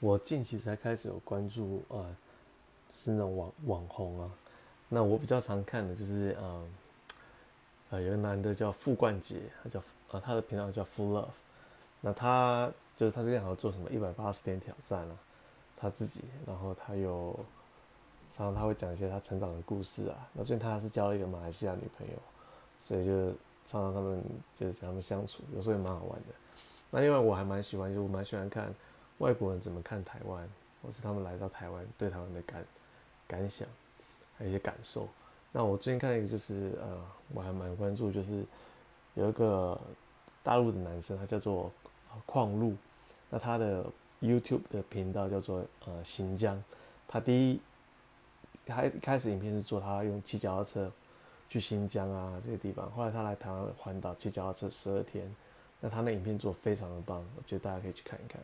我近期才开始有关注啊、呃，是那种网网红啊。那我比较常看的就是呃，呃，有个男的叫傅冠杰，他叫呃，他的频道叫 Full Love。那他就是他之前好像做什么一百八十天挑战啊，他自己，然后他有常常他会讲一些他成长的故事啊。那最近他还是交了一个马来西亚女朋友，所以就常常他们就是跟他们相处，有时候也蛮好玩的。那另外我还蛮喜欢，就我蛮喜欢看外国人怎么看台湾，或是他们来到台湾对台湾的感感想，还有一些感受。那我最近看了一个，就是呃，我还蛮关注，就是有一个大陆的男生，他叫做矿路，那他的 YouTube 的频道叫做呃新疆，他第一，他一开始影片是做他用骑脚踏车去新疆啊这个地方，后来他来台湾环岛骑脚踏车十二天。那他那影片做非常的棒，我觉得大家可以去看一看。